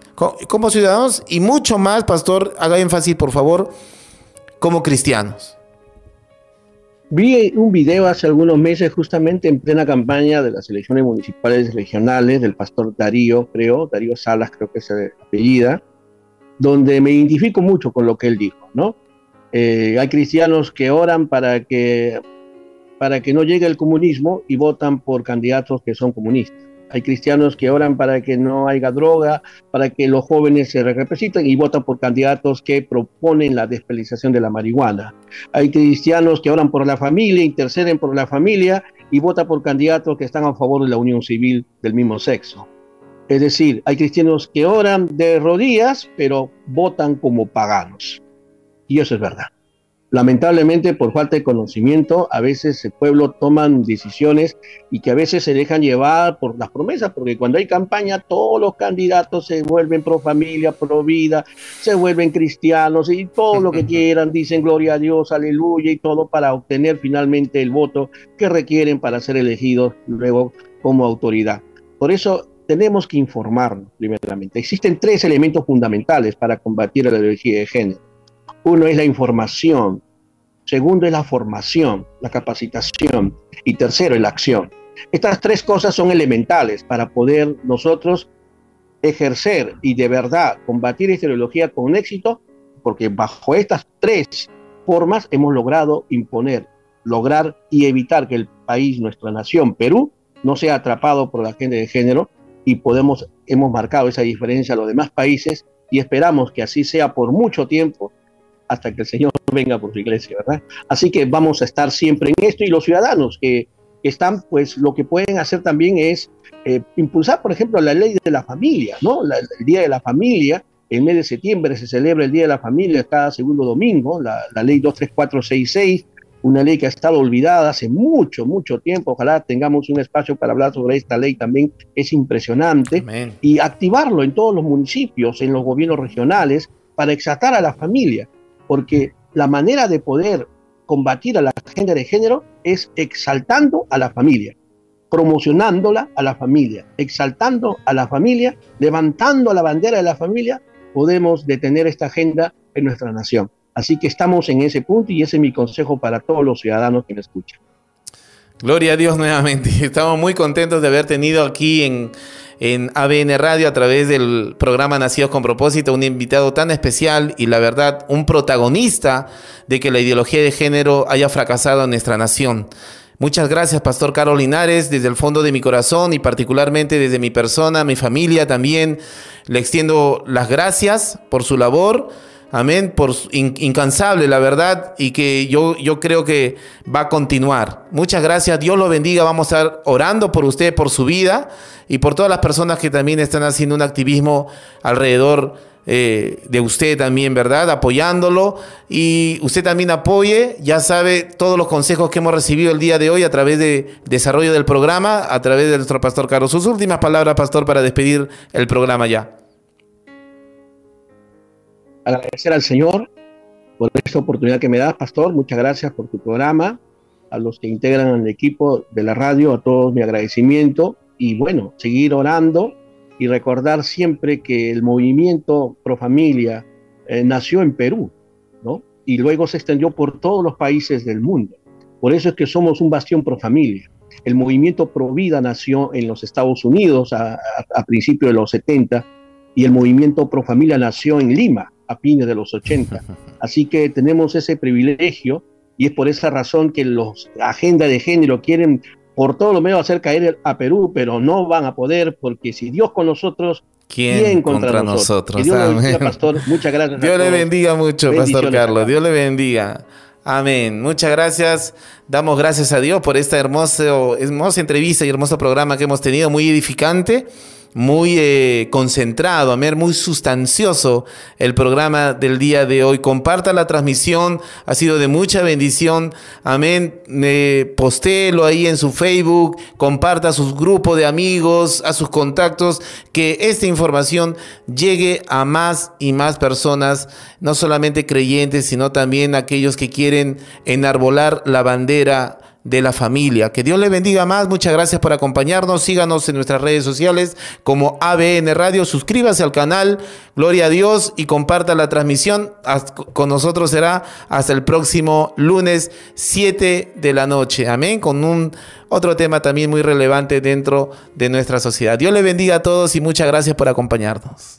como ciudadanos y mucho más, pastor, haga énfasis, por favor, como cristianos? Vi un video hace algunos meses, justamente en plena campaña de las elecciones municipales regionales, del pastor Darío, creo, Darío Salas, creo que es apellida, donde me identifico mucho con lo que él dijo, ¿no? Eh, hay cristianos que oran para que, para que no llegue el comunismo y votan por candidatos que son comunistas. Hay cristianos que oran para que no haya droga, para que los jóvenes se representen y votan por candidatos que proponen la despenalización de la marihuana. Hay cristianos que oran por la familia, interceden por la familia y votan por candidatos que están a favor de la unión civil del mismo sexo. Es decir, hay cristianos que oran de rodillas, pero votan como paganos. Y eso es verdad. Lamentablemente, por falta de conocimiento, a veces el pueblo toma decisiones y que a veces se dejan llevar por las promesas, porque cuando hay campaña, todos los candidatos se vuelven pro familia, pro vida, se vuelven cristianos y todo lo que quieran, dicen gloria a Dios, aleluya y todo para obtener finalmente el voto que requieren para ser elegidos luego como autoridad. Por eso tenemos que informarnos, primeramente. Existen tres elementos fundamentales para combatir la ideología de género uno es la información, segundo es la formación, la capacitación y tercero es la acción. Estas tres cosas son elementales para poder nosotros ejercer y de verdad combatir esta ideología con éxito, porque bajo estas tres formas hemos logrado imponer, lograr y evitar que el país, nuestra nación, Perú, no sea atrapado por la agenda de género y podemos, hemos marcado esa diferencia a los demás países y esperamos que así sea por mucho tiempo hasta que el Señor venga por su iglesia, ¿verdad? Así que vamos a estar siempre en esto y los ciudadanos que, están, pues lo que pueden hacer también es eh, impulsar, por ejemplo, la ley de la familia, ¿no? el Día de la Familia, el mes de septiembre se celebra el Día de la Familia cada segundo domingo, la, la ley 23466, una ley que ha estado olvidada hace mucho, mucho tiempo. Ojalá tengamos un espacio para hablar sobre esta ley también. Es impresionante. Y activarlo en todos los municipios, en los gobiernos regionales, para exaltar a la familia. Porque la manera de poder combatir a la agenda de género es exaltando a la familia, promocionándola a la familia, exaltando a la familia, levantando la bandera de la familia, podemos detener esta agenda en nuestra nación. Así que estamos en ese punto y ese es mi consejo para todos los ciudadanos que me escuchan. Gloria a Dios nuevamente. Estamos muy contentos de haber tenido aquí en, en ABN Radio a través del programa Nacidos con Propósito un invitado tan especial y la verdad un protagonista de que la ideología de género haya fracasado en nuestra nación. Muchas gracias, Pastor Carlos Linares, desde el fondo de mi corazón y particularmente desde mi persona, mi familia también. Le extiendo las gracias por su labor Amén, por incansable, la verdad, y que yo, yo creo que va a continuar. Muchas gracias, Dios lo bendiga. Vamos a estar orando por usted, por su vida y por todas las personas que también están haciendo un activismo alrededor eh, de usted también, ¿verdad? Apoyándolo y usted también apoye, ya sabe todos los consejos que hemos recibido el día de hoy a través de desarrollo del programa, a través de nuestro pastor Carlos. Sus últimas palabras, pastor, para despedir el programa ya agradecer al Señor por esta oportunidad que me das, Pastor. Muchas gracias por tu programa. A los que integran el equipo de la radio, a todos mi agradecimiento. Y bueno, seguir orando y recordar siempre que el movimiento Pro Familia eh, nació en Perú, ¿no? Y luego se extendió por todos los países del mundo. Por eso es que somos un bastión Pro Familia. El movimiento Pro Vida nació en los Estados Unidos a, a principios de los 70 y el movimiento Pro Familia nació en Lima a fines de los 80. Así que tenemos ese privilegio y es por esa razón que los agenda de género quieren por todo lo menos hacer caer a Perú, pero no van a poder porque si Dios con nosotros, ¿quién, contra, nosotros? Dios le bendiga, pastor. Muchas gracias. Dios le bendiga mucho, Pastor Carlos. Dios le bendiga. Amén. Muchas gracias. Damos gracias a Dios por esta hermosa, hermosa entrevista y hermoso programa que hemos tenido, muy edificante muy eh, concentrado, amén, muy sustancioso el programa del día de hoy. Comparta la transmisión, ha sido de mucha bendición, amén. Eh, postéelo ahí en su Facebook, comparta a sus grupos de amigos, a sus contactos, que esta información llegue a más y más personas, no solamente creyentes, sino también aquellos que quieren enarbolar la bandera de la familia. Que Dios le bendiga más. Muchas gracias por acompañarnos. Síganos en nuestras redes sociales como ABN Radio. Suscríbase al canal. Gloria a Dios y comparta la transmisión. Con nosotros será hasta el próximo lunes 7 de la noche. Amén. Con un otro tema también muy relevante dentro de nuestra sociedad. Dios le bendiga a todos y muchas gracias por acompañarnos.